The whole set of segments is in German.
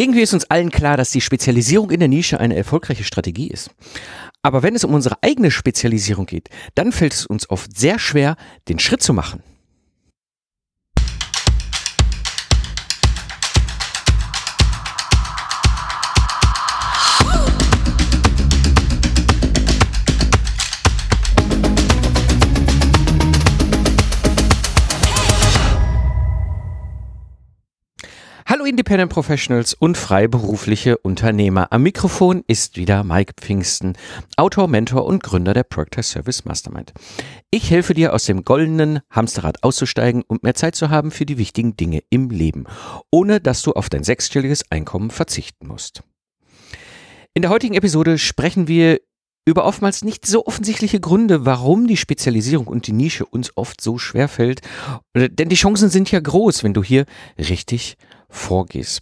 Irgendwie ist uns allen klar, dass die Spezialisierung in der Nische eine erfolgreiche Strategie ist. Aber wenn es um unsere eigene Spezialisierung geht, dann fällt es uns oft sehr schwer, den Schritt zu machen. Independent Professionals und freiberufliche Unternehmer. Am Mikrofon ist wieder Mike Pfingsten, Autor, Mentor und Gründer der Proctor Service Mastermind. Ich helfe dir aus dem goldenen Hamsterrad auszusteigen und mehr Zeit zu haben für die wichtigen Dinge im Leben, ohne dass du auf dein sechsstelliges Einkommen verzichten musst. In der heutigen Episode sprechen wir über oftmals nicht so offensichtliche Gründe, warum die Spezialisierung und die Nische uns oft so schwer fällt. Denn die Chancen sind ja groß, wenn du hier richtig vorgehst.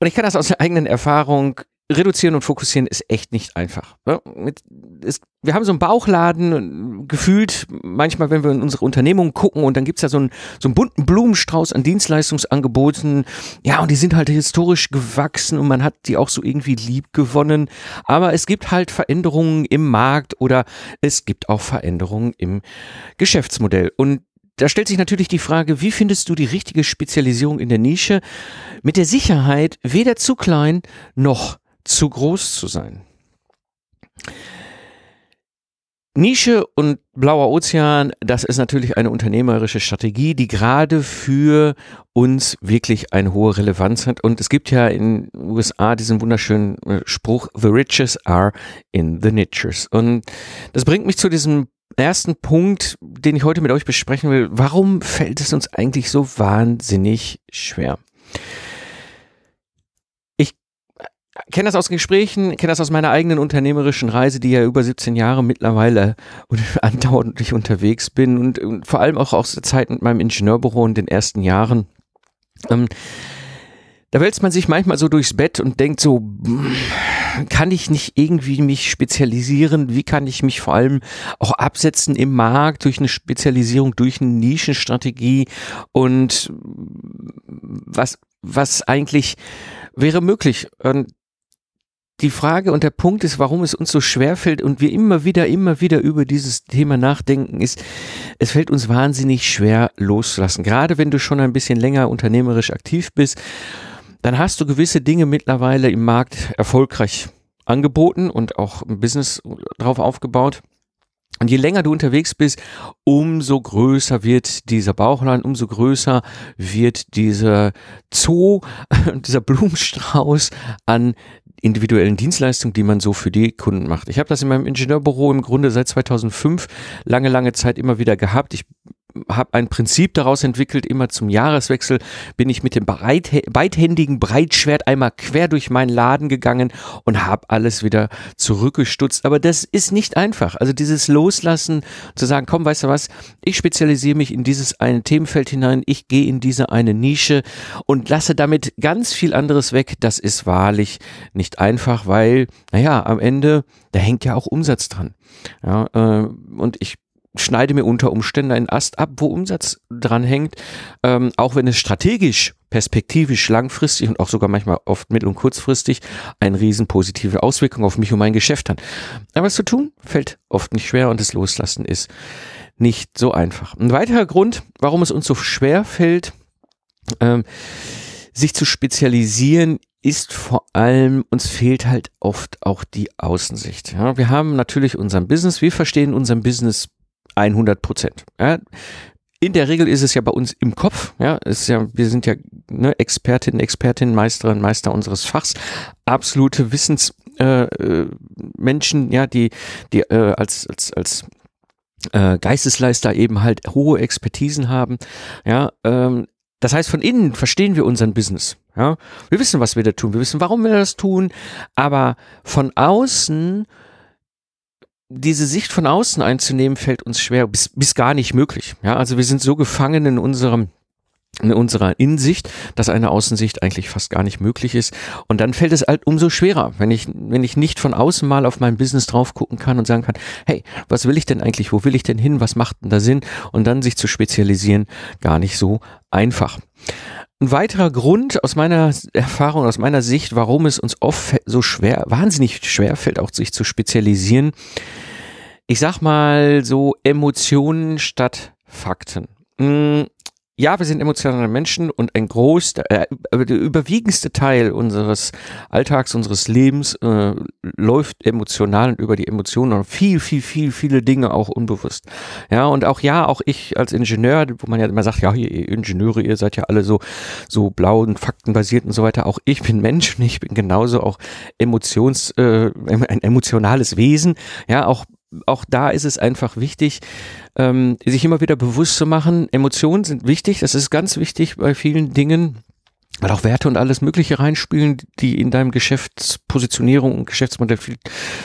Und ich kann das aus der eigenen Erfahrung reduzieren und fokussieren ist echt nicht einfach. Wir haben so einen Bauchladen gefühlt, manchmal, wenn wir in unsere Unternehmung gucken und dann gibt's ja so einen, so einen bunten Blumenstrauß an Dienstleistungsangeboten. Ja, und die sind halt historisch gewachsen und man hat die auch so irgendwie lieb gewonnen. Aber es gibt halt Veränderungen im Markt oder es gibt auch Veränderungen im Geschäftsmodell. Und da stellt sich natürlich die Frage, wie findest du die richtige Spezialisierung in der Nische mit der Sicherheit, weder zu klein noch zu groß zu sein? Nische und blauer Ozean, das ist natürlich eine unternehmerische Strategie, die gerade für uns wirklich eine hohe Relevanz hat. Und es gibt ja in den USA diesen wunderschönen äh, Spruch, The riches are in the niches. Und das bringt mich zu diesem ersten Punkt, den ich heute mit euch besprechen will. Warum fällt es uns eigentlich so wahnsinnig schwer? Ich kenne das aus Gesprächen, kenne das aus meiner eigenen unternehmerischen Reise, die ja über 17 Jahre mittlerweile andauernd unterwegs bin und, und, vor allem auch aus der Zeit mit meinem Ingenieurbüro in den ersten Jahren. Ähm, da wälzt man sich manchmal so durchs Bett und denkt so, kann ich nicht irgendwie mich spezialisieren? Wie kann ich mich vor allem auch absetzen im Markt durch eine Spezialisierung, durch eine Nischenstrategie? Und was, was eigentlich wäre möglich? Und die Frage und der Punkt ist, warum es uns so schwer fällt und wir immer wieder, immer wieder über dieses Thema nachdenken, ist, es fällt uns wahnsinnig schwer loszulassen. Gerade wenn du schon ein bisschen länger unternehmerisch aktiv bist dann hast du gewisse Dinge mittlerweile im Markt erfolgreich angeboten und auch ein Business drauf aufgebaut. Und je länger du unterwegs bist, umso größer wird dieser Bauchladen, umso größer wird dieser Zoo, dieser Blumenstrauß an individuellen Dienstleistungen, die man so für die Kunden macht. Ich habe das in meinem Ingenieurbüro im Grunde seit 2005 lange, lange Zeit immer wieder gehabt. Ich habe ein Prinzip daraus entwickelt, immer zum Jahreswechsel bin ich mit dem beidhändigen Breitschwert einmal quer durch meinen Laden gegangen und habe alles wieder zurückgestutzt. Aber das ist nicht einfach. Also dieses Loslassen, zu sagen, komm, weißt du was, ich spezialisiere mich in dieses eine Themenfeld hinein, ich gehe in diese eine Nische und lasse damit ganz viel anderes weg, das ist wahrlich nicht einfach, weil, naja, am Ende, da hängt ja auch Umsatz dran. Ja, äh, und ich schneide mir unter Umständen einen Ast ab, wo Umsatz dran hängt, ähm, auch wenn es strategisch, perspektivisch, langfristig und auch sogar manchmal oft mittel- und kurzfristig eine riesen positive Auswirkung auf mich und mein Geschäft hat. Aber was zu tun, fällt oft nicht schwer und das Loslassen ist nicht so einfach. Ein weiterer Grund, warum es uns so schwer fällt, ähm, sich zu spezialisieren, ist vor allem, uns fehlt halt oft auch die Außensicht. Ja, wir haben natürlich unseren Business, wir verstehen unseren Business 100 Prozent. Ja. In der Regel ist es ja bei uns im Kopf, ja, ist ja, wir sind ja ne, Expertinnen, Expertinnen, Meisterin, Meister unseres Fachs, absolute Wissensmenschen, äh, Menschen, ja, die, die äh, als, als, als äh, Geistesleister eben halt hohe Expertisen haben, ja, ähm, das heißt, von innen verstehen wir unseren Business. Ja? Wir wissen, was wir da tun. Wir wissen, warum wir das tun. Aber von außen diese Sicht von außen einzunehmen, fällt uns schwer, bis, bis gar nicht möglich. Ja, also wir sind so gefangen in unserem in unserer Insicht, dass eine Außensicht eigentlich fast gar nicht möglich ist. Und dann fällt es halt umso schwerer, wenn ich, wenn ich nicht von außen mal auf mein Business drauf gucken kann und sagen kann, hey, was will ich denn eigentlich? Wo will ich denn hin? Was macht denn da Sinn? Und dann sich zu spezialisieren, gar nicht so einfach. Ein weiterer Grund aus meiner Erfahrung, aus meiner Sicht, warum es uns oft so schwer, wahnsinnig schwer fällt, auch sich zu spezialisieren, ich sag mal so Emotionen statt Fakten. Hm, ja, wir sind emotionale Menschen und ein groß, äh, der überwiegendste Teil unseres Alltags, unseres Lebens äh, läuft emotional und über die Emotionen und viel, viel, viel, viele Dinge auch unbewusst. Ja, und auch ja, auch ich als Ingenieur, wo man ja immer sagt, ja, ihr Ingenieure, ihr seid ja alle so, so blau und faktenbasiert und so weiter. Auch ich bin Mensch und ich bin genauso auch emotions, äh, ein emotionales Wesen. Ja, auch auch da ist es einfach wichtig, ähm, sich immer wieder bewusst zu machen, Emotionen sind wichtig, das ist ganz wichtig bei vielen Dingen, weil auch Werte und alles Mögliche reinspielen, die in deinem Geschäftspositionierung und Geschäftsmodell viel,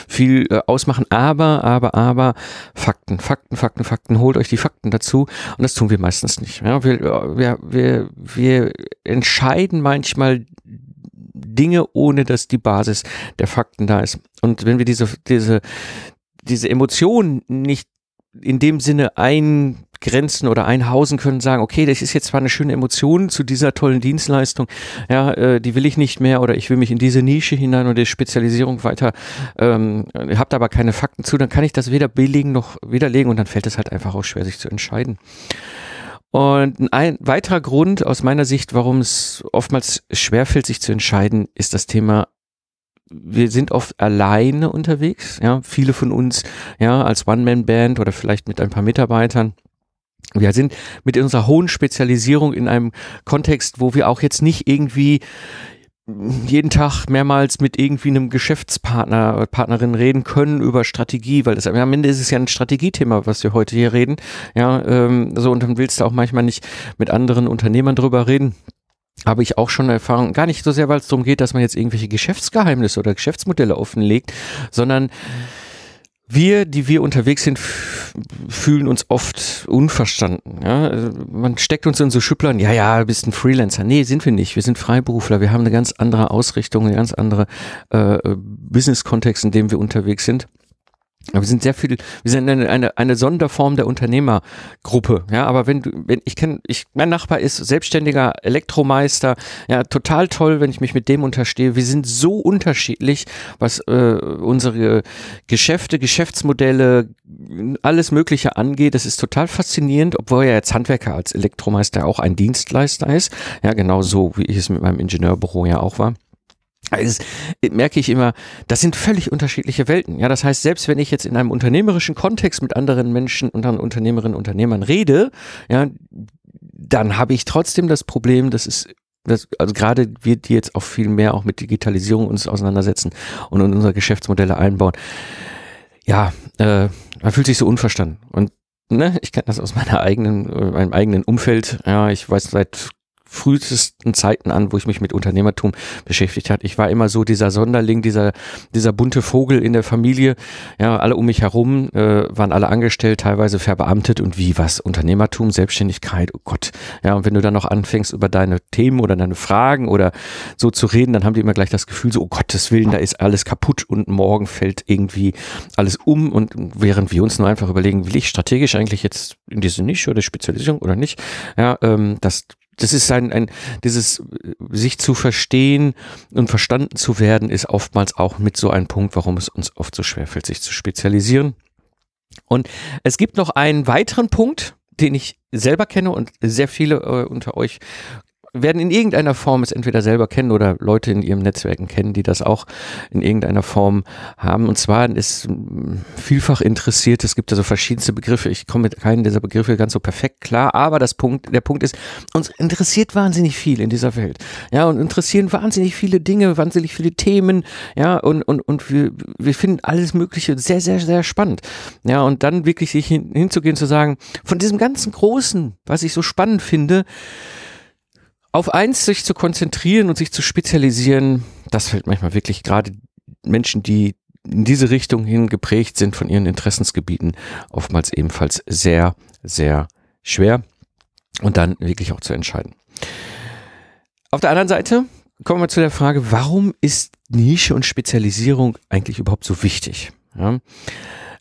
viel äh, ausmachen. Aber, aber, aber Fakten, Fakten, Fakten, Fakten. Holt euch die Fakten dazu. Und das tun wir meistens nicht. Ja, wir, wir, wir, wir entscheiden manchmal Dinge, ohne dass die Basis der Fakten da ist. Und wenn wir diese, diese, diese Emotionen nicht in dem Sinne eingrenzen oder einhausen können, sagen, okay, das ist jetzt zwar eine schöne Emotion zu dieser tollen Dienstleistung, ja, äh, die will ich nicht mehr oder ich will mich in diese Nische hinein oder die Spezialisierung weiter, ähm, habt aber keine Fakten zu, dann kann ich das weder belegen noch widerlegen und dann fällt es halt einfach auch schwer, sich zu entscheiden. Und ein weiterer Grund aus meiner Sicht, warum es oftmals schwerfällt, sich zu entscheiden, ist das Thema wir sind oft alleine unterwegs, ja, viele von uns, ja, als One-Man-Band oder vielleicht mit ein paar Mitarbeitern. Wir sind mit unserer hohen Spezialisierung in einem Kontext, wo wir auch jetzt nicht irgendwie jeden Tag mehrmals mit irgendwie einem Geschäftspartner oder Partnerin reden können über Strategie, weil das am Ende ist es ja ein Strategiethema, was wir heute hier reden. Ja, ähm, so und dann willst du auch manchmal nicht mit anderen Unternehmern drüber reden habe ich auch schon Erfahrung, gar nicht so sehr, weil es darum geht, dass man jetzt irgendwelche Geschäftsgeheimnisse oder Geschäftsmodelle offenlegt, sondern wir, die wir unterwegs sind, fühlen uns oft unverstanden. Ja? Also man steckt uns in so Schubladen, ja, ja, bist ein Freelancer. Nee, sind wir nicht. Wir sind Freiberufler. Wir haben eine ganz andere Ausrichtung, eine ganz andere äh, Business-Kontext, in dem wir unterwegs sind. Wir sind sehr viel, wir sind eine, eine, eine Sonderform der Unternehmergruppe, ja, aber wenn du, wenn ich kenne, ich, mein Nachbar ist selbstständiger Elektromeister, ja, total toll, wenn ich mich mit dem unterstehe. Wir sind so unterschiedlich, was äh, unsere Geschäfte, Geschäftsmodelle, alles Mögliche angeht. Das ist total faszinierend, obwohl er jetzt Handwerker als Elektromeister auch ein Dienstleister ist, ja, genauso wie ich es mit meinem Ingenieurbüro ja auch war. Also merke ich immer, das sind völlig unterschiedliche Welten. Ja, das heißt, selbst wenn ich jetzt in einem unternehmerischen Kontext mit anderen Menschen und anderen Unternehmerinnen und Unternehmern rede, ja, dann habe ich trotzdem das Problem, dass es das, also gerade wir, die jetzt auch viel mehr auch mit Digitalisierung uns auseinandersetzen und in unsere Geschäftsmodelle einbauen. Ja, äh, man fühlt sich so unverstanden. Und ne, ich kenne das aus meiner eigenen, äh, meinem eigenen Umfeld. Ja, ich weiß seit frühesten Zeiten an, wo ich mich mit Unternehmertum beschäftigt hat. Ich war immer so dieser Sonderling, dieser, dieser bunte Vogel in der Familie. Ja, alle um mich herum äh, waren alle angestellt, teilweise verbeamtet und wie was? Unternehmertum, Selbstständigkeit, oh Gott. Ja, und wenn du dann noch anfängst über deine Themen oder deine Fragen oder so zu reden, dann haben die immer gleich das Gefühl so, oh Gottes Willen, da ist alles kaputt und morgen fällt irgendwie alles um und während wir uns nur einfach überlegen, will ich strategisch eigentlich jetzt in diese Nische oder Spezialisierung oder nicht? Ja, ähm, das das ist ein, ein, dieses sich zu verstehen und verstanden zu werden, ist oftmals auch mit so ein Punkt, warum es uns oft so schwerfällt, sich zu spezialisieren. Und es gibt noch einen weiteren Punkt, den ich selber kenne und sehr viele äh, unter euch werden in irgendeiner Form es entweder selber kennen oder Leute in ihrem Netzwerken kennen, die das auch in irgendeiner Form haben. Und zwar ist vielfach interessiert, es gibt also verschiedenste Begriffe. Ich komme mit keinen dieser Begriffe ganz so perfekt klar, aber das Punkt, der Punkt ist, uns interessiert wahnsinnig viel in dieser Welt. Ja, und interessieren wahnsinnig viele Dinge, wahnsinnig viele Themen. Ja, und, und, und wir, wir finden alles Mögliche sehr, sehr, sehr spannend. Ja, und dann wirklich sich hin, hinzugehen, zu sagen, von diesem ganzen Großen, was ich so spannend finde, auf eins sich zu konzentrieren und sich zu spezialisieren, das fällt manchmal wirklich gerade Menschen, die in diese Richtung hin geprägt sind von ihren Interessensgebieten, oftmals ebenfalls sehr, sehr schwer und dann wirklich auch zu entscheiden. Auf der anderen Seite kommen wir zu der Frage, warum ist Nische und Spezialisierung eigentlich überhaupt so wichtig? Ja?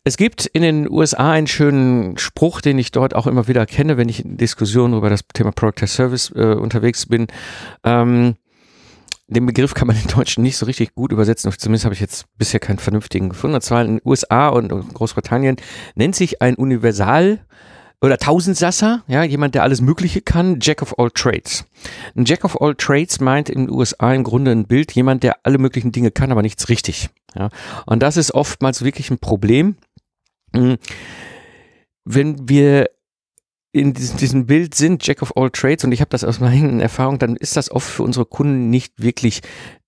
Es gibt in den USA einen schönen Spruch, den ich dort auch immer wieder kenne, wenn ich in Diskussionen über das Thema Product as Service äh, unterwegs bin. Ähm, den Begriff kann man in Deutschen nicht so richtig gut übersetzen. Zumindest habe ich jetzt bisher keinen vernünftigen gefunden. Und zwar in den USA und Großbritannien nennt sich ein Universal oder Tausendsasser, ja, jemand, der alles Mögliche kann, Jack of all Trades. Ein Jack of all Trades meint in den USA im Grunde ein Bild, jemand, der alle möglichen Dinge kann, aber nichts richtig. Ja. Und das ist oftmals wirklich ein Problem. Hm. Wenn wir in diesem, Bild sind Jack of all Trades und ich habe das aus meiner Erfahrung, dann ist das oft für unsere Kunden nicht wirklich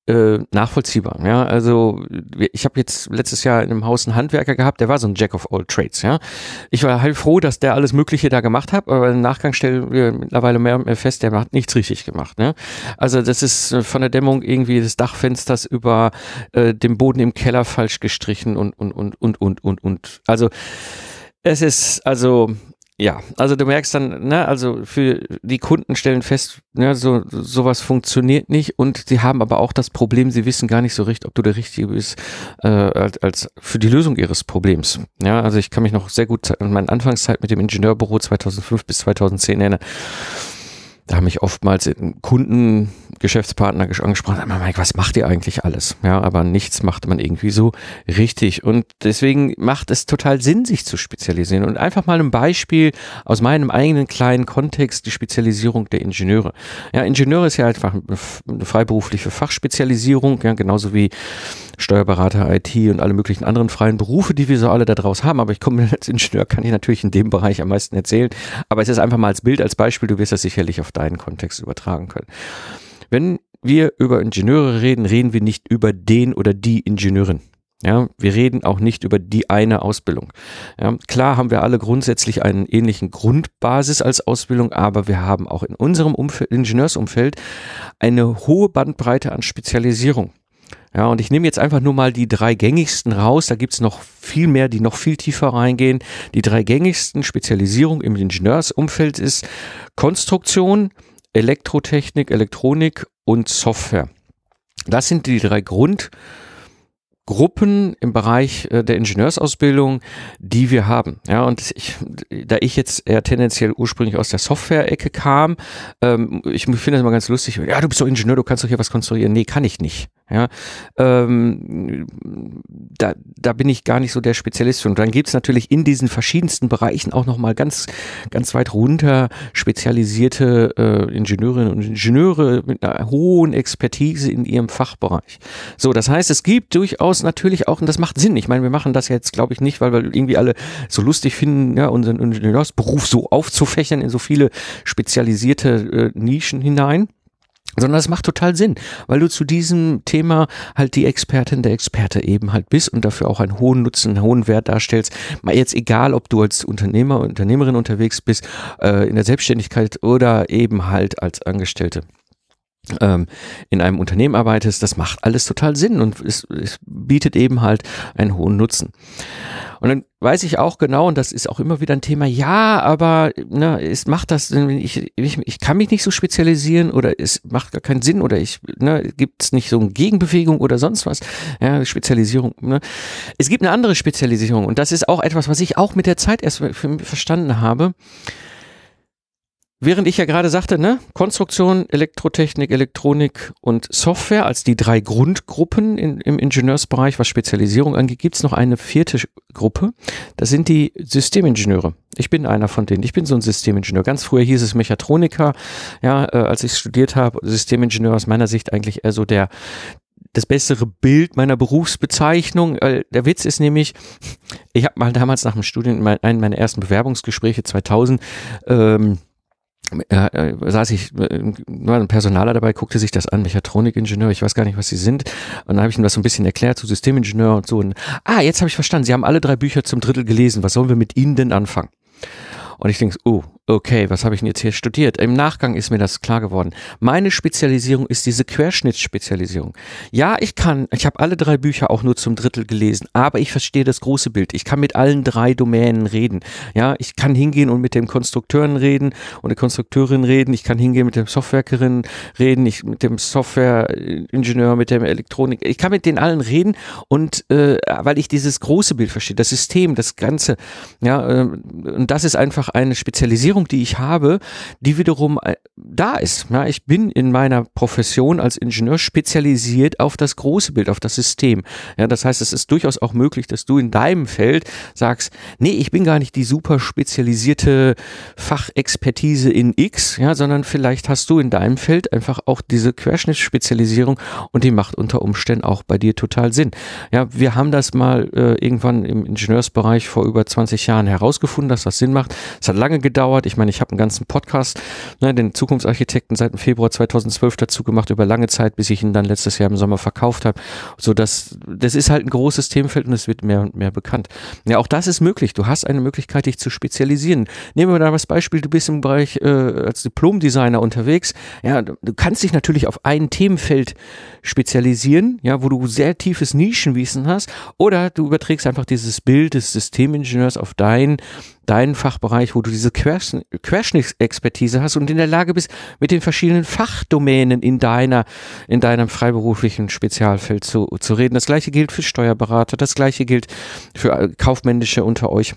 äh, nachvollziehbar. Ja, also ich habe jetzt letztes Jahr in einem Haus einen Handwerker gehabt, der war so ein Jack of all Trades. Ja, ich war halt froh, dass der alles Mögliche da gemacht hat, aber im Nachgang stellen wir mittlerweile mehr und mehr fest, der hat nichts richtig gemacht. Ne? Also das ist äh, von der Dämmung irgendwie des Dachfensters über äh, den Boden im Keller falsch gestrichen und und und und und und und. Also es ist also ja, also du merkst dann, ne, also für die Kunden stellen fest, ne, so sowas funktioniert nicht und sie haben aber auch das Problem, sie wissen gar nicht so recht, ob du der Richtige bist äh, als, als für die Lösung ihres Problems. Ja, also ich kann mich noch sehr gut an meine Anfangszeit mit dem Ingenieurbüro 2005 bis 2010 erinnern da haben mich oftmals Kunden, Geschäftspartner angesprochen, Mike, was macht ihr eigentlich alles? Ja, aber nichts macht man irgendwie so richtig. Und deswegen macht es total Sinn, sich zu spezialisieren. Und einfach mal ein Beispiel aus meinem eigenen kleinen Kontext, die Spezialisierung der Ingenieure. Ja, Ingenieure ist ja einfach eine freiberufliche Fachspezialisierung, ja, genauso wie Steuerberater, IT und alle möglichen anderen freien Berufe, die wir so alle da draus haben. Aber ich komme als Ingenieur, kann ich natürlich in dem Bereich am meisten erzählen. Aber es ist einfach mal als Bild, als Beispiel, du wirst das sicherlich auf deinen Kontext übertragen können. Wenn wir über Ingenieure reden, reden wir nicht über den oder die Ingenieurin. Ja, wir reden auch nicht über die eine Ausbildung. Ja, klar haben wir alle grundsätzlich einen ähnlichen Grundbasis als Ausbildung, aber wir haben auch in unserem Umfeld, Ingenieursumfeld eine hohe Bandbreite an Spezialisierung. Ja, und ich nehme jetzt einfach nur mal die drei gängigsten raus. Da gibt's noch viel mehr, die noch viel tiefer reingehen. Die drei gängigsten Spezialisierungen im Ingenieursumfeld ist Konstruktion, Elektrotechnik, Elektronik und Software. Das sind die drei Grund Gruppen im Bereich äh, der Ingenieursausbildung, die wir haben. Ja, und ich, da ich jetzt eher tendenziell ursprünglich aus der Software-Ecke kam, ähm, ich finde das immer ganz lustig. Ja, du bist doch Ingenieur, du kannst doch hier was konstruieren. Nee, kann ich nicht. Ja, ähm, da, da bin ich gar nicht so der Spezialist. Und dann gibt es natürlich in diesen verschiedensten Bereichen auch nochmal ganz, ganz weit runter spezialisierte äh, Ingenieurinnen und Ingenieure mit einer hohen Expertise in ihrem Fachbereich. So, das heißt, es gibt durchaus natürlich auch, und das macht Sinn. Ich meine, wir machen das jetzt, glaube ich, nicht, weil wir irgendwie alle so lustig finden, ja, unseren Ingenieursberuf so aufzufächern in so viele spezialisierte äh, Nischen hinein sondern es macht total Sinn, weil du zu diesem Thema halt die Expertin der Experte eben halt bist und dafür auch einen hohen Nutzen, einen hohen Wert darstellst. Mal jetzt egal, ob du als Unternehmer, Unternehmerin unterwegs bist, äh, in der Selbstständigkeit oder eben halt als Angestellte in einem Unternehmen arbeitest, das macht alles total Sinn und es, es bietet eben halt einen hohen Nutzen. Und dann weiß ich auch genau, und das ist auch immer wieder ein Thema, ja, aber ne, es macht das, ich, ich, ich kann mich nicht so spezialisieren oder es macht gar keinen Sinn oder ich, ne, gibt es nicht so eine Gegenbewegung oder sonst was. Ja, Spezialisierung. Ne. Es gibt eine andere Spezialisierung und das ist auch etwas, was ich auch mit der Zeit erst verstanden habe. Während ich ja gerade sagte, ne, Konstruktion, Elektrotechnik, Elektronik und Software als die drei Grundgruppen in, im Ingenieursbereich, was Spezialisierung angeht, gibt's noch eine vierte Gruppe. Das sind die Systemingenieure. Ich bin einer von denen. Ich bin so ein Systemingenieur. Ganz früher hieß es Mechatroniker. Ja, äh, als ich studiert habe, Systemingenieur aus meiner Sicht eigentlich eher so der das bessere Bild meiner Berufsbezeichnung. Der Witz ist nämlich, ich habe mal damals nach dem Studium, mein, einen meiner ersten Bewerbungsgespräche 2000, ähm, äh, saß ich, äh, war ein Personaler dabei, guckte sich das an, Mechatronikingenieur, ich weiß gar nicht, was sie sind. Und dann habe ich ihm das so ein bisschen erklärt zu Systemingenieur und so. Und, ah, jetzt habe ich verstanden, Sie haben alle drei Bücher zum Drittel gelesen. Was sollen wir mit Ihnen denn anfangen? Und ich denke, oh, okay, was habe ich denn jetzt hier studiert? Im Nachgang ist mir das klar geworden. Meine Spezialisierung ist diese Querschnittsspezialisierung. Ja, ich kann, ich habe alle drei Bücher auch nur zum Drittel gelesen, aber ich verstehe das große Bild. Ich kann mit allen drei Domänen reden. Ja, ich kann hingehen und mit dem Konstrukteuren reden und der Konstrukteurin reden. Ich kann hingehen mit dem Softwarekerin reden, ich mit dem Softwareingenieur, mit dem Elektronik. Ich kann mit den allen reden und äh, weil ich dieses große Bild verstehe, das System, das Ganze. Ja, äh, und das ist einfach eine Spezialisierung Erfahrung, die ich habe, die wiederum äh, da ist. Ja, ich bin in meiner Profession als Ingenieur spezialisiert auf das große Bild, auf das System. Ja, das heißt, es ist durchaus auch möglich, dass du in deinem Feld sagst, nee, ich bin gar nicht die super spezialisierte Fachexpertise in X, ja, sondern vielleicht hast du in deinem Feld einfach auch diese Querschnittsspezialisierung und die macht unter Umständen auch bei dir total Sinn. Ja, wir haben das mal äh, irgendwann im Ingenieursbereich vor über 20 Jahren herausgefunden, dass das Sinn macht. Es hat lange gedauert. Ich meine, ich habe einen ganzen Podcast, ne, den Zukunftsarchitekten seit dem Februar 2012 dazu gemacht, über lange Zeit, bis ich ihn dann letztes Jahr im Sommer verkauft habe. So dass das ist halt ein großes Themenfeld und es wird mehr und mehr bekannt. Ja, auch das ist möglich. Du hast eine Möglichkeit, dich zu spezialisieren. Nehmen wir da das Beispiel, du bist im Bereich äh, als Diplomdesigner unterwegs. Ja, du kannst dich natürlich auf ein Themenfeld spezialisieren, ja, wo du sehr tiefes Nischenwissen hast, oder du überträgst einfach dieses Bild des Systemingenieurs auf dein deinen Fachbereich, wo du diese Querschnittsexpertise hast und in der Lage bist, mit den verschiedenen Fachdomänen in deiner, in deinem freiberuflichen Spezialfeld zu, zu reden. Das gleiche gilt für Steuerberater, das gleiche gilt für äh, Kaufmännische unter euch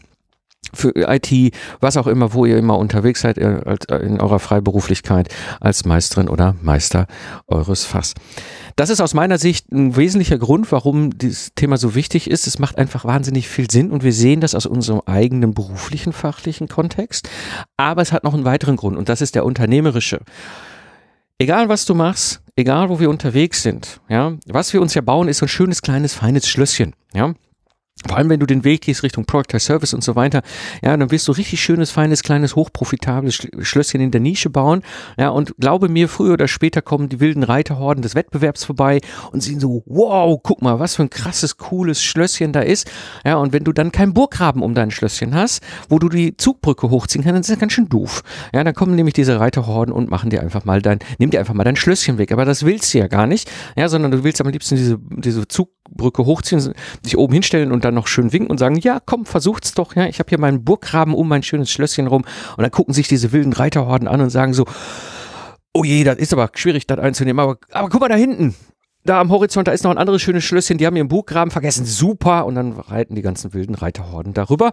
für IT, was auch immer, wo ihr immer unterwegs seid äh, äh, in eurer Freiberuflichkeit als Meisterin oder Meister eures Fachs. Das ist aus meiner Sicht ein wesentlicher Grund, warum dieses Thema so wichtig ist. Es macht einfach wahnsinnig viel Sinn und wir sehen das aus unserem eigenen beruflichen, fachlichen Kontext. Aber es hat noch einen weiteren Grund und das ist der unternehmerische. Egal was du machst, egal wo wir unterwegs sind, ja, was wir uns ja bauen, ist so ein schönes kleines feines Schlösschen, ja. Vor allem, wenn du den Weg gehst Richtung Product Service und so weiter, ja, dann wirst du richtig schönes, feines, kleines, hochprofitables Schlösschen in der Nische bauen. Ja, und glaube mir, früher oder später kommen die wilden Reiterhorden des Wettbewerbs vorbei und sehen so, wow, guck mal, was für ein krasses, cooles Schlösschen da ist. Ja, und wenn du dann keinen Burggraben um dein Schlösschen hast, wo du die Zugbrücke hochziehen kannst, dann ist das ganz schön doof. Ja, dann kommen nämlich diese Reiterhorden und machen dir einfach mal dein, nimm dir einfach mal dein Schlösschen weg. Aber das willst du ja gar nicht. Ja, sondern du willst am liebsten diese, diese Zugbrücke hochziehen, sich oben hinstellen und dann noch schön winken und sagen, ja, komm, versucht's doch, ja, ich habe hier meinen Burggraben um mein schönes Schlösschen rum. Und dann gucken sich diese wilden Reiterhorden an und sagen so, oh je, das ist aber schwierig, das einzunehmen, aber, aber guck mal da hinten, da am Horizont, da ist noch ein anderes schönes Schlösschen, die haben ihren Burggraben vergessen, super, und dann reiten die ganzen wilden Reiterhorden darüber.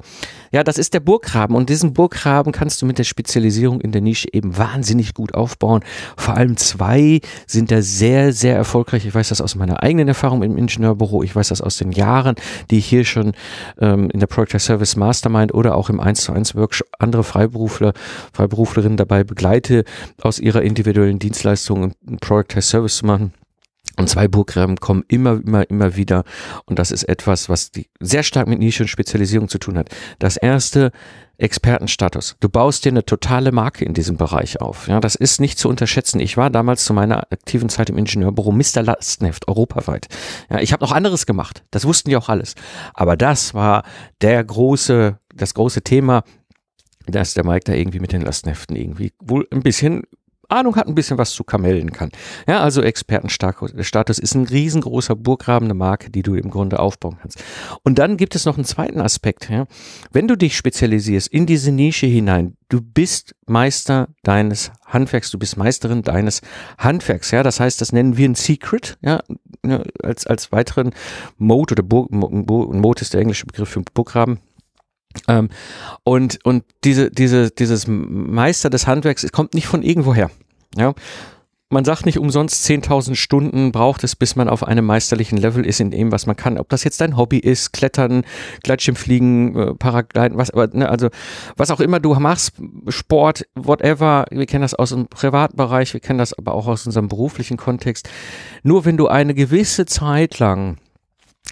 Ja, das ist der Burggraben und diesen Burggraben kannst du mit der Spezialisierung in der Nische eben wahnsinnig gut aufbauen. Vor allem zwei sind da sehr, sehr erfolgreich. Ich weiß das aus meiner eigenen Erfahrung im Ingenieurbüro, ich weiß das aus den Jahren, die ich hier schon ähm, in der Project Service Mastermind oder auch im 1 zu 1 Workshop andere Freiberufler, Freiberuflerinnen dabei begleite, aus ihrer individuellen Dienstleistung einen Project Service zu machen und zwei Burggräben kommen immer, immer, immer wieder. Und das ist etwas, was die sehr stark mit Nische und Spezialisierung zu tun hat. Das erste, Expertenstatus. Du baust dir eine totale Marke in diesem Bereich auf. Ja, das ist nicht zu unterschätzen. Ich war damals zu meiner aktiven Zeit im Ingenieurbüro Mr. Lastenheft europaweit. Ja, ich habe noch anderes gemacht. Das wussten die auch alles. Aber das war der große, das große Thema, dass der Mike da irgendwie mit den Lastenheften irgendwie wohl ein bisschen Ahnung hat, ein bisschen was zu kamellen kann. Ja, also Expertenstatus ist ein riesengroßer Burggraben, eine Marke, die du im Grunde aufbauen kannst. Und dann gibt es noch einen zweiten Aspekt. Ja. Wenn du dich spezialisierst in diese Nische hinein, du bist Meister deines Handwerks, du bist Meisterin deines Handwerks. Ja, das heißt, das nennen wir ein Secret, ja, ne, als, als weiteren Mode oder Burg, Mode ist der englische Begriff für Burggraben. Ähm, und und diese, diese, dieses Meister des Handwerks kommt nicht von irgendwoher. Ja. Man sagt nicht umsonst 10.000 Stunden braucht es, bis man auf einem meisterlichen Level ist in dem, was man kann. Ob das jetzt dein Hobby ist, Klettern, Gleitschirmfliegen, äh, Paragliden, was, aber, ne, also, was auch immer du machst, Sport, whatever. Wir kennen das aus dem Privatbereich, wir kennen das aber auch aus unserem beruflichen Kontext. Nur wenn du eine gewisse Zeit lang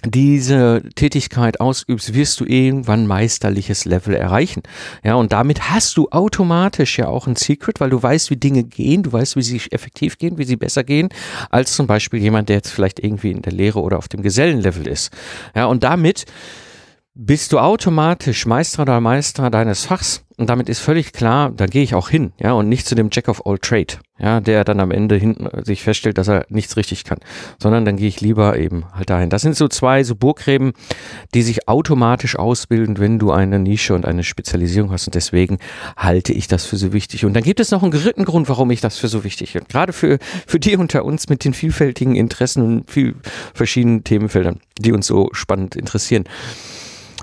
diese Tätigkeit ausübst, wirst du irgendwann meisterliches Level erreichen. Ja, und damit hast du automatisch ja auch ein Secret, weil du weißt, wie Dinge gehen, du weißt, wie sie effektiv gehen, wie sie besser gehen, als zum Beispiel jemand, der jetzt vielleicht irgendwie in der Lehre oder auf dem Gesellenlevel ist. Ja, und damit bist du automatisch Meister oder Meister deines Fachs und damit ist völlig klar, da gehe ich auch hin, ja, und nicht zu dem Jack of all trade, ja, der dann am Ende hinten sich feststellt, dass er nichts richtig kann, sondern dann gehe ich lieber eben halt dahin. Das sind so zwei so Burggräben, die sich automatisch ausbilden, wenn du eine Nische und eine Spezialisierung hast und deswegen halte ich das für so wichtig. Und dann gibt es noch einen dritten Grund, warum ich das für so wichtig finde. Gerade für, für die unter uns mit den vielfältigen Interessen und viel verschiedenen Themenfeldern, die uns so spannend interessieren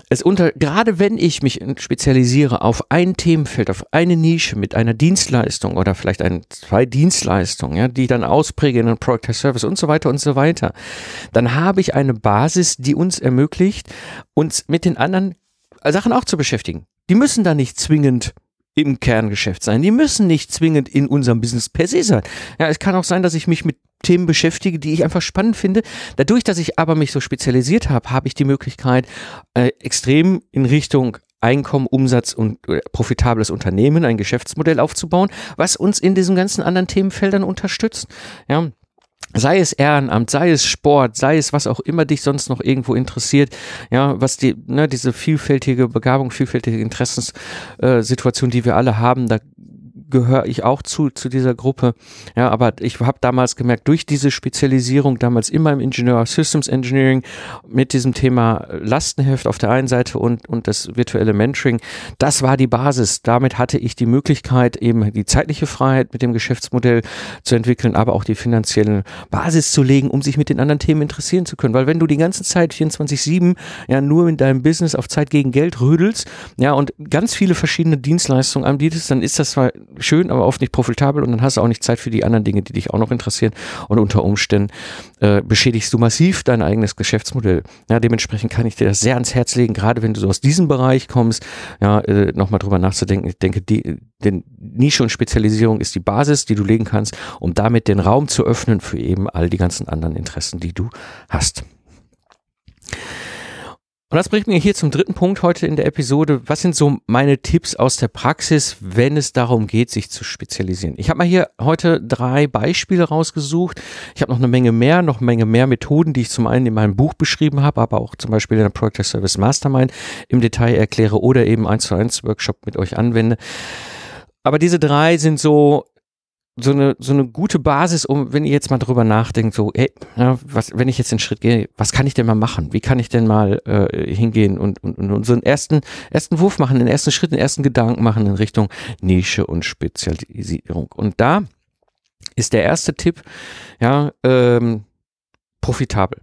es unter, gerade wenn ich mich spezialisiere auf ein Themenfeld, auf eine Nische mit einer Dienstleistung oder vielleicht ein, zwei Dienstleistungen, ja, die dann auspräge in einen Product Service und so weiter und so weiter, dann habe ich eine Basis, die uns ermöglicht, uns mit den anderen Sachen auch zu beschäftigen. Die müssen da nicht zwingend im Kerngeschäft sein. Die müssen nicht zwingend in unserem Business per se sein. Ja, es kann auch sein, dass ich mich mit Themen beschäftige, die ich einfach spannend finde. Dadurch, dass ich aber mich so spezialisiert habe, habe ich die Möglichkeit, äh, extrem in Richtung Einkommen, Umsatz und äh, profitables Unternehmen, ein Geschäftsmodell aufzubauen, was uns in diesen ganzen anderen Themenfeldern unterstützt. Ja, sei es Ehrenamt, sei es Sport, sei es was auch immer dich sonst noch irgendwo interessiert, ja, was die, ne, diese vielfältige Begabung, vielfältige Interessenssituation, äh, die wir alle haben, da gehöre ich auch zu, zu dieser Gruppe. Ja, aber ich habe damals gemerkt, durch diese Spezialisierung, damals immer im Ingenieur Systems Engineering, mit diesem Thema Lastenheft auf der einen Seite und, und das virtuelle Mentoring, das war die Basis. Damit hatte ich die Möglichkeit, eben die zeitliche Freiheit mit dem Geschäftsmodell zu entwickeln, aber auch die finanzielle Basis zu legen, um sich mit den anderen Themen interessieren zu können. Weil wenn du die ganze Zeit 24-7 ja nur in deinem Business auf Zeit gegen Geld rödelst, ja, und ganz viele verschiedene Dienstleistungen anbietest, dann ist das zwar schön, aber oft nicht profitabel und dann hast du auch nicht Zeit für die anderen Dinge, die dich auch noch interessieren und unter Umständen äh, beschädigst du massiv dein eigenes Geschäftsmodell. Ja, dementsprechend kann ich dir das sehr ans Herz legen, gerade wenn du so aus diesem Bereich kommst, ja, äh, nochmal drüber nachzudenken. Ich denke, die, denn Nische und Spezialisierung ist die Basis, die du legen kannst, um damit den Raum zu öffnen für eben all die ganzen anderen Interessen, die du hast. Und das bringt mir hier zum dritten Punkt heute in der Episode. Was sind so meine Tipps aus der Praxis, wenn es darum geht, sich zu spezialisieren? Ich habe mal hier heute drei Beispiele rausgesucht. Ich habe noch eine Menge mehr, noch eine Menge mehr Methoden, die ich zum einen in meinem Buch beschrieben habe, aber auch zum Beispiel in der Project Service Mastermind im Detail erkläre oder eben eins zu eins Workshop mit euch anwende. Aber diese drei sind so so eine, so eine gute Basis, um, wenn ihr jetzt mal drüber nachdenkt, so, ey, ja, was, wenn ich jetzt den Schritt gehe, was kann ich denn mal machen? Wie kann ich denn mal äh, hingehen und, und, und so einen ersten, ersten Wurf machen, den ersten Schritt, den ersten Gedanken machen in Richtung Nische und Spezialisierung. Und da ist der erste Tipp, ja, ähm, profitabel.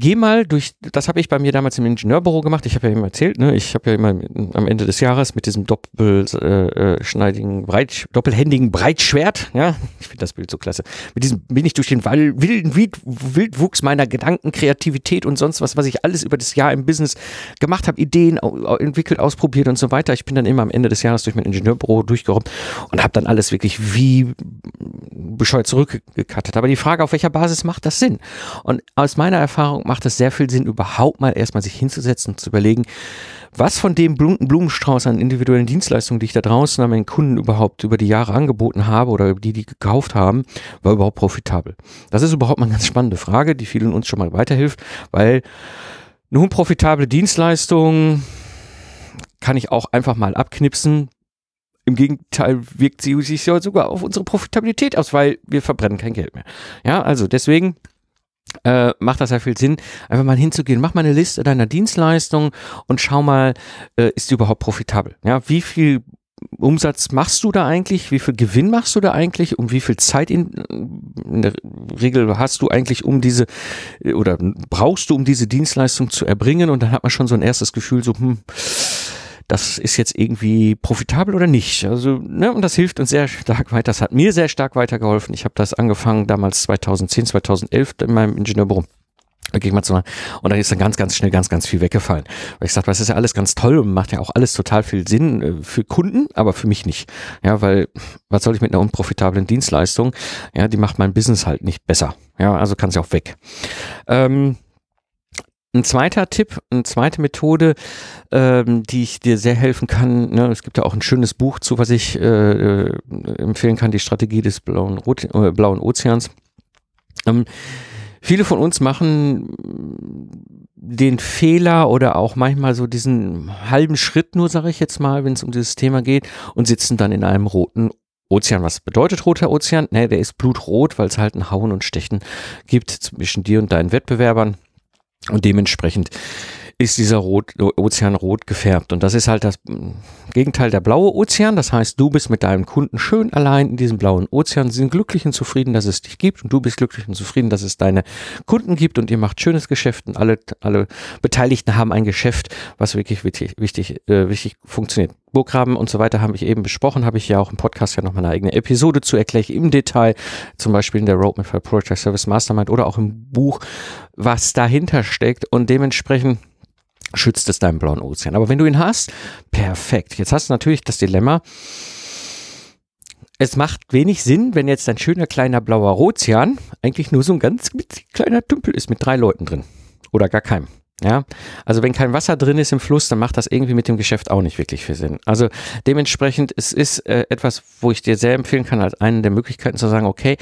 Geh mal durch, das habe ich bei mir damals im Ingenieurbüro gemacht. Ich habe ja immer erzählt, ne, ich habe ja immer am Ende des Jahres mit diesem doppelschneidigen, äh, Breit, doppelhändigen Breitschwert, ja, ich finde das Bild so klasse. Mit diesem bin ich durch den wilden Wildwuchs meiner Gedanken, Kreativität und sonst was, was ich alles über das Jahr im Business gemacht habe, Ideen entwickelt, ausprobiert und so weiter. Ich bin dann immer am Ende des Jahres durch mein Ingenieurbüro durchgerobbt und habe dann alles wirklich wie bescheuert zurückgekattet. Aber die Frage, auf welcher Basis macht das Sinn? Und aus meiner Erfahrung macht es sehr viel Sinn, überhaupt mal erstmal sich hinzusetzen und zu überlegen, was von dem Blumenstrauß an individuellen Dienstleistungen, die ich da draußen an meinen Kunden überhaupt über die Jahre angeboten habe oder die, die gekauft haben, war überhaupt profitabel? Das ist überhaupt mal eine ganz spannende Frage, die vielen uns schon mal weiterhilft, weil nun profitable Dienstleistungen kann ich auch einfach mal abknipsen. Im Gegenteil wirkt sie sich sogar auf unsere Profitabilität aus, weil wir verbrennen kein Geld mehr. Ja, also deswegen äh, macht das ja viel Sinn, einfach mal hinzugehen, mach mal eine Liste deiner Dienstleistungen und schau mal, äh, ist die überhaupt profitabel? Ja, wie viel Umsatz machst du da eigentlich? Wie viel Gewinn machst du da eigentlich? Um wie viel Zeit in, in der Regel hast du eigentlich, um diese oder brauchst du, um diese Dienstleistung zu erbringen? Und dann hat man schon so ein erstes Gefühl, so, hm, das ist jetzt irgendwie profitabel oder nicht. Also, ne, und das hilft uns sehr stark weiter. Das hat mir sehr stark weitergeholfen. Ich habe das angefangen damals 2010, 2011 in meinem Ingenieurbüro. Da ging man zu und da ist dann ganz, ganz schnell ganz, ganz viel weggefallen. Weil ich sagte, das ist ja alles ganz toll und macht ja auch alles total viel Sinn äh, für Kunden, aber für mich nicht. Ja, weil was soll ich mit einer unprofitablen Dienstleistung? Ja, die macht mein Business halt nicht besser. Ja, also kann sie auch weg. Ähm, ein zweiter Tipp, eine zweite Methode, ähm, die ich dir sehr helfen kann, ne, es gibt ja auch ein schönes Buch zu, was ich äh, äh empfehlen kann, die Strategie des blauen, äh, blauen Ozeans. Ähm, Viele von uns machen den Fehler oder auch manchmal so diesen halben Schritt nur, sage ich jetzt mal, wenn es um dieses Thema geht und sitzen dann in einem roten Ozean. Was bedeutet roter Ozean? Ne, der ist blutrot, weil es halt ein Hauen und Stechen gibt zwischen dir und deinen Wettbewerbern. Und dementsprechend ist dieser Rot, Ozean rot gefärbt. Und das ist halt das hm, Gegenteil der blaue Ozean. Das heißt, du bist mit deinem Kunden schön allein in diesem blauen Ozean, sind glücklich und zufrieden, dass es dich gibt. Und du bist glücklich und zufrieden, dass es deine Kunden gibt. Und ihr macht schönes Geschäft. Und alle, alle Beteiligten haben ein Geschäft, was wirklich wichtig, wichtig, äh, wichtig funktioniert. Burggraben und so weiter habe ich eben besprochen, habe ich ja auch im Podcast ja noch mal eine eigene Episode zu erkläre ich im Detail, zum Beispiel in der Roadmap for Project Service Mastermind oder auch im Buch, was dahinter steckt und dementsprechend schützt es deinen blauen Ozean. Aber wenn du ihn hast, perfekt. Jetzt hast du natürlich das Dilemma, es macht wenig Sinn, wenn jetzt ein schöner kleiner blauer Ozean eigentlich nur so ein ganz kleiner Tümpel ist mit drei Leuten drin. Oder gar keinem. Ja, also wenn kein Wasser drin ist im Fluss, dann macht das irgendwie mit dem Geschäft auch nicht wirklich viel Sinn. Also dementsprechend, es ist äh, etwas, wo ich dir sehr empfehlen kann, als eine der Möglichkeiten zu sagen, okay,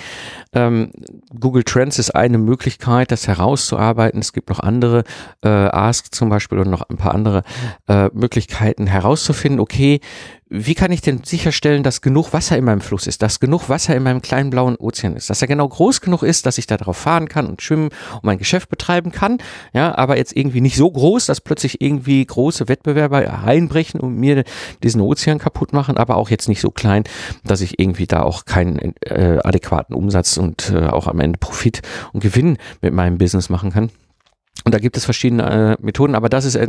ähm, Google Trends ist eine Möglichkeit, das herauszuarbeiten. Es gibt noch andere, äh, Ask zum Beispiel und noch ein paar andere äh, Möglichkeiten herauszufinden, okay, wie kann ich denn sicherstellen, dass genug Wasser in meinem Fluss ist, dass genug Wasser in meinem kleinen blauen Ozean ist, dass er genau groß genug ist, dass ich da drauf fahren kann und schwimmen und mein Geschäft betreiben kann, ja, aber jetzt irgendwie nicht so groß, dass plötzlich irgendwie große Wettbewerber einbrechen und mir diesen Ozean kaputt machen, aber auch jetzt nicht so klein, dass ich irgendwie da auch keinen äh, adäquaten Umsatz und äh, auch am Ende Profit und Gewinn mit meinem Business machen kann. Und da gibt es verschiedene äh, Methoden, aber das ist äh,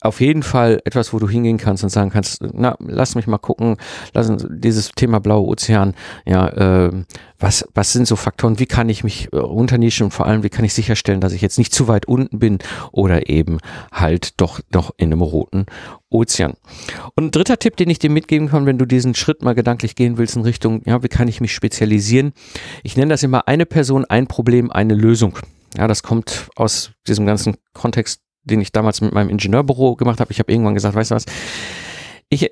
auf jeden Fall etwas, wo du hingehen kannst und sagen kannst, na, lass mich mal gucken, lass uns dieses Thema blaue Ozean, ja, äh, was, was sind so Faktoren, wie kann ich mich äh, runternischen und vor allem, wie kann ich sicherstellen, dass ich jetzt nicht zu weit unten bin oder eben halt doch noch in einem roten Ozean. Und ein dritter Tipp, den ich dir mitgeben kann, wenn du diesen Schritt mal gedanklich gehen willst in Richtung, ja, wie kann ich mich spezialisieren? Ich nenne das immer eine Person, ein Problem, eine Lösung. Ja, das kommt aus diesem ganzen Kontext, den ich damals mit meinem Ingenieurbüro gemacht habe. Ich habe irgendwann gesagt, weißt du was, ich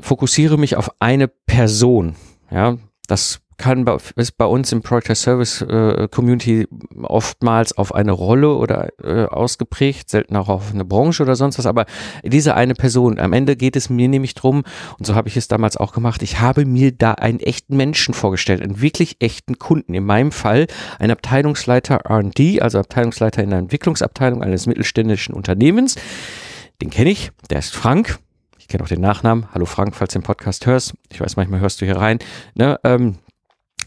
fokussiere mich auf eine Person. Ja, das kann bei, ist bei uns im Project Service äh, Community oftmals auf eine Rolle oder äh, ausgeprägt, selten auch auf eine Branche oder sonst was, aber diese eine Person, am Ende geht es mir nämlich drum, und so habe ich es damals auch gemacht, ich habe mir da einen echten Menschen vorgestellt, einen wirklich echten Kunden, in meinem Fall ein Abteilungsleiter R&D, also Abteilungsleiter in der Entwicklungsabteilung eines mittelständischen Unternehmens, den kenne ich, der ist Frank, ich kenne auch den Nachnamen. Hallo Frank, falls du den Podcast hörst. Ich weiß, manchmal hörst du hier rein. Ne, ähm,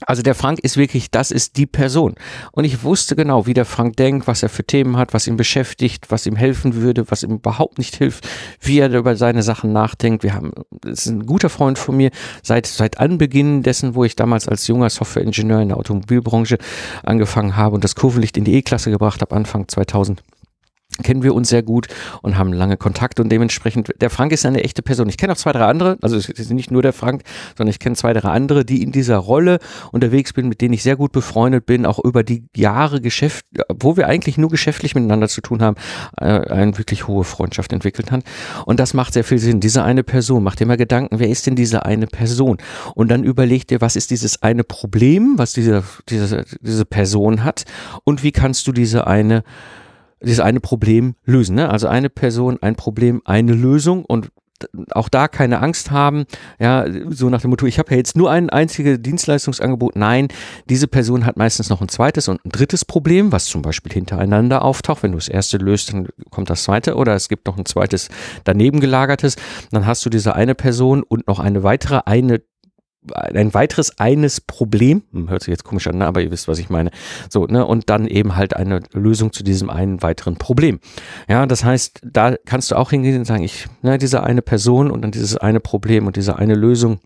also der Frank ist wirklich, das ist die Person. Und ich wusste genau, wie der Frank denkt, was er für Themen hat, was ihn beschäftigt, was ihm helfen würde, was ihm überhaupt nicht hilft, wie er über seine Sachen nachdenkt. Wir haben, das ist ein guter Freund von mir seit, seit Anbeginn dessen, wo ich damals als junger Softwareingenieur in der Automobilbranche angefangen habe und das Kurvenlicht in die E-Klasse gebracht habe, Anfang 2000 kennen wir uns sehr gut und haben lange Kontakt und dementsprechend, der Frank ist eine echte Person. Ich kenne auch zwei, drei andere, also es ist nicht nur der Frank, sondern ich kenne zwei, drei andere, die in dieser Rolle unterwegs bin, mit denen ich sehr gut befreundet bin, auch über die Jahre Geschäft, wo wir eigentlich nur geschäftlich miteinander zu tun haben, äh, eine wirklich hohe Freundschaft entwickelt haben. Und das macht sehr viel Sinn. Diese eine Person, macht dir mal Gedanken, wer ist denn diese eine Person? Und dann überleg dir, was ist dieses eine Problem, was diese, diese, diese Person hat und wie kannst du diese eine dieses eine Problem lösen. Ne? Also eine Person, ein Problem, eine Lösung und auch da keine Angst haben, ja, so nach dem Motto, ich habe ja jetzt nur ein einziges Dienstleistungsangebot. Nein, diese Person hat meistens noch ein zweites und ein drittes Problem, was zum Beispiel hintereinander auftaucht. Wenn du das erste löst, dann kommt das zweite oder es gibt noch ein zweites daneben gelagertes. Dann hast du diese eine Person und noch eine weitere, eine ein weiteres eines Problem, hm, hört sich jetzt komisch an, ne? aber ihr wisst, was ich meine. So, ne, und dann eben halt eine Lösung zu diesem einen weiteren Problem. Ja, das heißt, da kannst du auch hingehen und sagen, ich, ne, diese eine Person und dann dieses eine Problem und diese eine Lösung.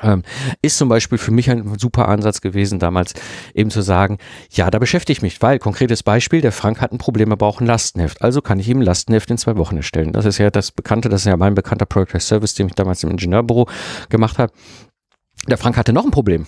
Ähm, ist zum Beispiel für mich ein super Ansatz gewesen, damals eben zu sagen, ja, da beschäftige ich mich, weil, konkretes Beispiel, der Frank hat ein Problem, er braucht ein Lastenheft, also kann ich ihm ein Lastenheft in zwei Wochen erstellen. Das ist ja das Bekannte, das ist ja mein bekannter Project Service, den ich damals im Ingenieurbüro gemacht habe. Der Frank hatte noch ein Problem.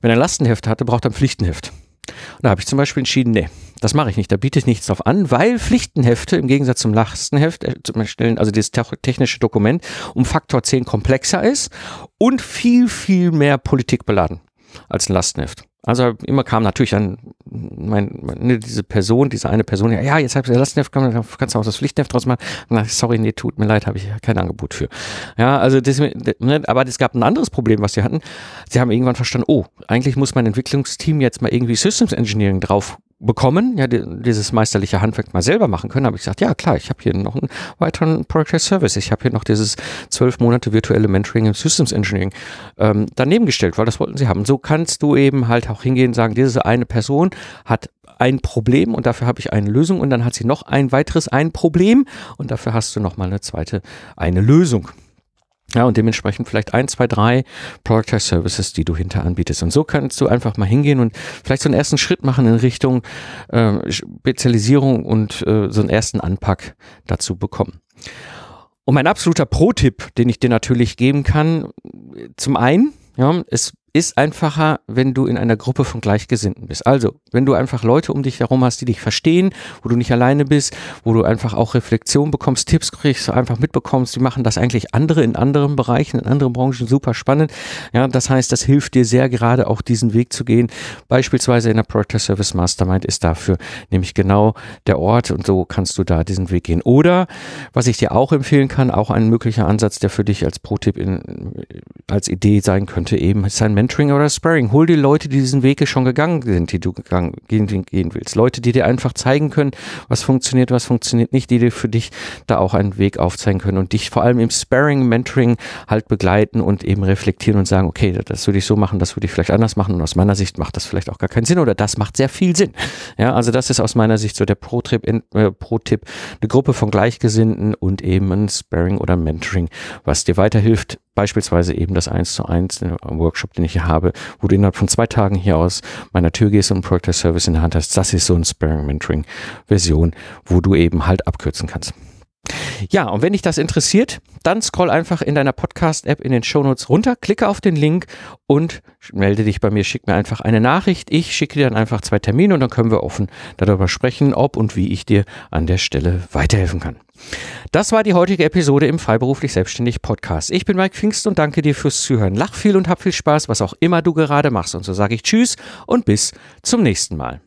Wenn er ein Lastenheft hatte, braucht er ein Pflichtenheft. Und da habe ich zum Beispiel entschieden, nee, das mache ich nicht. Da biete ich nichts drauf an, weil Pflichtenhefte im Gegensatz zum Lastenheft äh, zum Erstellen, also dieses technische Dokument, um Faktor 10 komplexer ist und viel, viel mehr Politik beladen als ein Lastenheft. Also immer kam natürlich dann mein, meine, diese Person, diese eine Person, ja, ja jetzt habe ich Lastneft, kannst du auch das Pflichtneft draus machen. Na, sorry, nee, tut mir leid, habe ich kein Angebot für. Ja, also das, ne, aber es gab ein anderes Problem, was sie hatten. Sie haben irgendwann verstanden, oh, eigentlich muss mein Entwicklungsteam jetzt mal irgendwie Systems Engineering drauf bekommen, ja, dieses meisterliche Handwerk mal selber machen können, habe ich gesagt, ja klar, ich habe hier noch einen weiteren Project Service, ich habe hier noch dieses zwölf Monate virtuelle Mentoring im Systems Engineering ähm, daneben gestellt, weil das wollten sie haben. So kannst du eben halt auch hingehen und sagen, diese eine Person hat ein Problem und dafür habe ich eine Lösung und dann hat sie noch ein weiteres ein Problem und dafür hast du noch mal eine zweite eine Lösung. Ja, und dementsprechend vielleicht ein, zwei, drei Product Services, die du hinter anbietest. Und so kannst du einfach mal hingehen und vielleicht so einen ersten Schritt machen in Richtung äh, Spezialisierung und äh, so einen ersten Anpack dazu bekommen. Und mein absoluter Pro-Tipp, den ich dir natürlich geben kann, zum einen, ja, ist ist einfacher, wenn du in einer Gruppe von Gleichgesinnten bist. Also, wenn du einfach Leute um dich herum hast, die dich verstehen, wo du nicht alleine bist, wo du einfach auch Reflexion bekommst, Tipps kriegst, einfach mitbekommst, die machen das eigentlich andere in anderen Bereichen, in anderen Branchen super spannend. Ja, das heißt, das hilft dir sehr gerade auch diesen Weg zu gehen. Beispielsweise in der Project Service Mastermind ist dafür nämlich genau der Ort und so kannst du da diesen Weg gehen. Oder, was ich dir auch empfehlen kann, auch ein möglicher Ansatz, der für dich als Pro-Tipp als Idee sein könnte, eben ist ein Mentoring oder Sparring. Hol dir Leute, die diesen Weg schon gegangen sind, die du gegangen, gehen, gehen willst. Leute, die dir einfach zeigen können, was funktioniert, was funktioniert nicht, die dir für dich da auch einen Weg aufzeigen können und dich vor allem im Sparring, Mentoring halt begleiten und eben reflektieren und sagen, okay, das würde ich so machen, das würde ich vielleicht anders machen und aus meiner Sicht macht das vielleicht auch gar keinen Sinn oder das macht sehr viel Sinn. Ja, also das ist aus meiner Sicht so der Pro-Tipp, äh, Pro-Tipp, eine Gruppe von Gleichgesinnten und eben ein Sparring oder Mentoring, was dir weiterhilft, beispielsweise eben das 1 zu 1 Workshop, den ich hier habe, wo du innerhalb von zwei Tagen hier aus meiner Tür gehst und einen Project Service in der Hand hast. Das ist so ein Sparing Mentoring Version, wo du eben halt abkürzen kannst. Ja, und wenn dich das interessiert, dann scroll einfach in deiner Podcast-App in den Shownotes runter, klicke auf den Link und melde dich bei mir, schick mir einfach eine Nachricht. Ich schicke dir dann einfach zwei Termine und dann können wir offen darüber sprechen, ob und wie ich dir an der Stelle weiterhelfen kann. Das war die heutige Episode im Freiberuflich Selbstständig Podcast. Ich bin Mike Pfingst und danke dir fürs Zuhören. Lach viel und hab viel Spaß, was auch immer du gerade machst. Und so sage ich Tschüss und bis zum nächsten Mal.